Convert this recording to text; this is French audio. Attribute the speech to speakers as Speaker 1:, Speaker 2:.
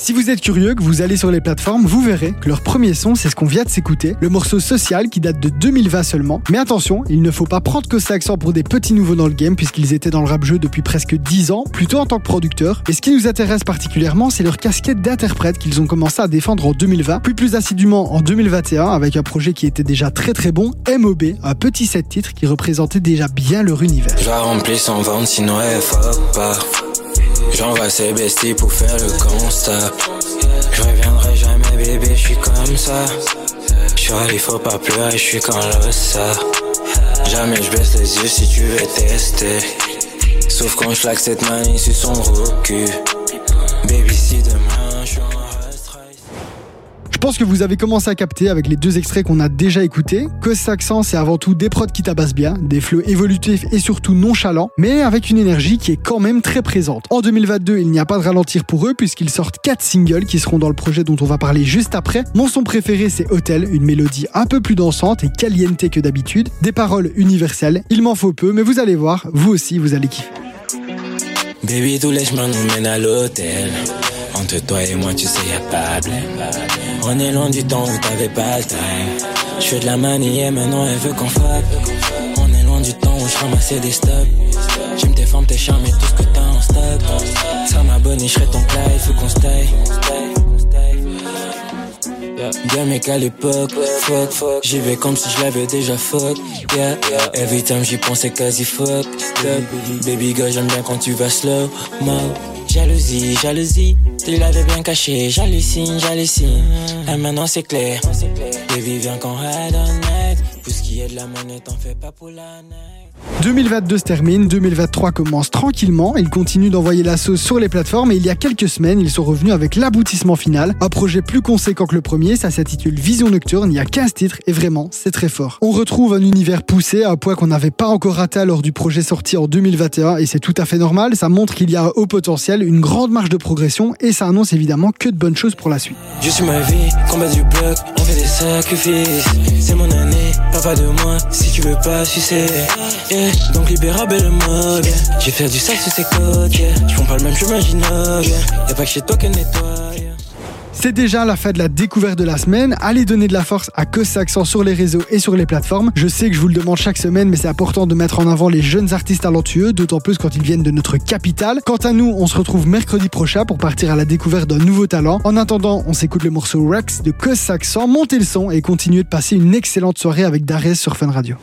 Speaker 1: Si vous êtes curieux, que vous allez sur les plateformes, vous verrez que leur premier son, c'est ce qu'on vient de s'écouter, le morceau Social qui date de 2020 seulement. Mais attention, il ne faut pas prendre que ça accent pour des petits nouveaux dans le game puisqu'ils étaient dans le rap jeu depuis presque 10 ans, plutôt en tant que producteurs. Et ce qui nous intéresse particulièrement, c'est leur casquette d'interprète qu'ils ont commencé à défendre en 2020, puis plus assidûment en 2021 avec un projet qui était déjà très très bon, MOB, un petit set titre qui représentait déjà bien leur univers. J'envoie ces besties pour faire le constat. Je reviendrai jamais, bébé, je suis comme ça. Je il faut pas pleurer, je suis le ça. Jamais je baisse les yeux si tu veux tester. Sauf quand je cette manie sur son recul. Baby, si demain je je pense que vous avez commencé à capter avec les deux extraits qu'on a déjà écoutés que Saxon c'est avant tout des prods qui tabassent bien, des flows évolutifs et surtout nonchalants, mais avec une énergie qui est quand même très présente. En 2022, il n'y a pas de ralentir pour eux puisqu'ils sortent 4 singles qui seront dans le projet dont on va parler juste après. Mon son préféré c'est Hotel, une mélodie un peu plus dansante et caliente que d'habitude, des paroles universelles, il m'en faut peu mais vous allez voir, vous aussi vous allez kiffer. Baby, tous les chemins nous mènent à l'hôtel. Entre toi et moi, tu sais, y'a pas de On est loin du temps où t'avais pas le time. Je fais de la manie et maintenant elle veut qu'on fuck. On est loin du temps où je ramassais des stocks. Bien mec l'époque, fuck, fuck. J'y vais comme si je l'avais déjà fuck. Yeah, Every time j'y pensais quasi fuck Baby girl j'aime bien quand tu vas slow Jalousie, jalousie. Tu l'avais bien caché. J'hallucine, j'hallucine. Et maintenant c'est clair. Baby viens qu'on ride honnête Pour ce qui est de la monnaie t'en fais pas pour la neige 2022 se termine, 2023 commence tranquillement, ils continuent d'envoyer la sauce sur les plateformes et il y a quelques semaines, ils sont revenus avec l'aboutissement final, un projet plus conséquent que le premier, ça s'intitule Vision Nocturne, il y a 15 titres et vraiment, c'est très fort. On retrouve un univers poussé, un point qu'on n'avait pas encore raté lors du projet sorti en 2021 et c'est tout à fait normal, ça montre qu'il y a un haut potentiel, une grande marge de progression et ça annonce évidemment que de bonnes choses pour la suite. Je suis ma vie, combat du bloc, on fait des sacrifices, c'est mon année, de moi, si tu veux pas sucer donc J'ai fait du sale sur ces côtes yeah. J'font pas le même chemin Y'a pas que chez toi qu'elle nettoie c'est déjà la fin de la découverte de la semaine. Allez donner de la force à Que Accent sur les réseaux et sur les plateformes. Je sais que je vous le demande chaque semaine, mais c'est important de mettre en avant les jeunes artistes talentueux, d'autant plus quand ils viennent de notre capitale. Quant à nous, on se retrouve mercredi prochain pour partir à la découverte d'un nouveau talent. En attendant, on s'écoute le morceau Rex de Que Accent. Montez le son et continuez de passer une excellente soirée avec Darès sur Fun Radio.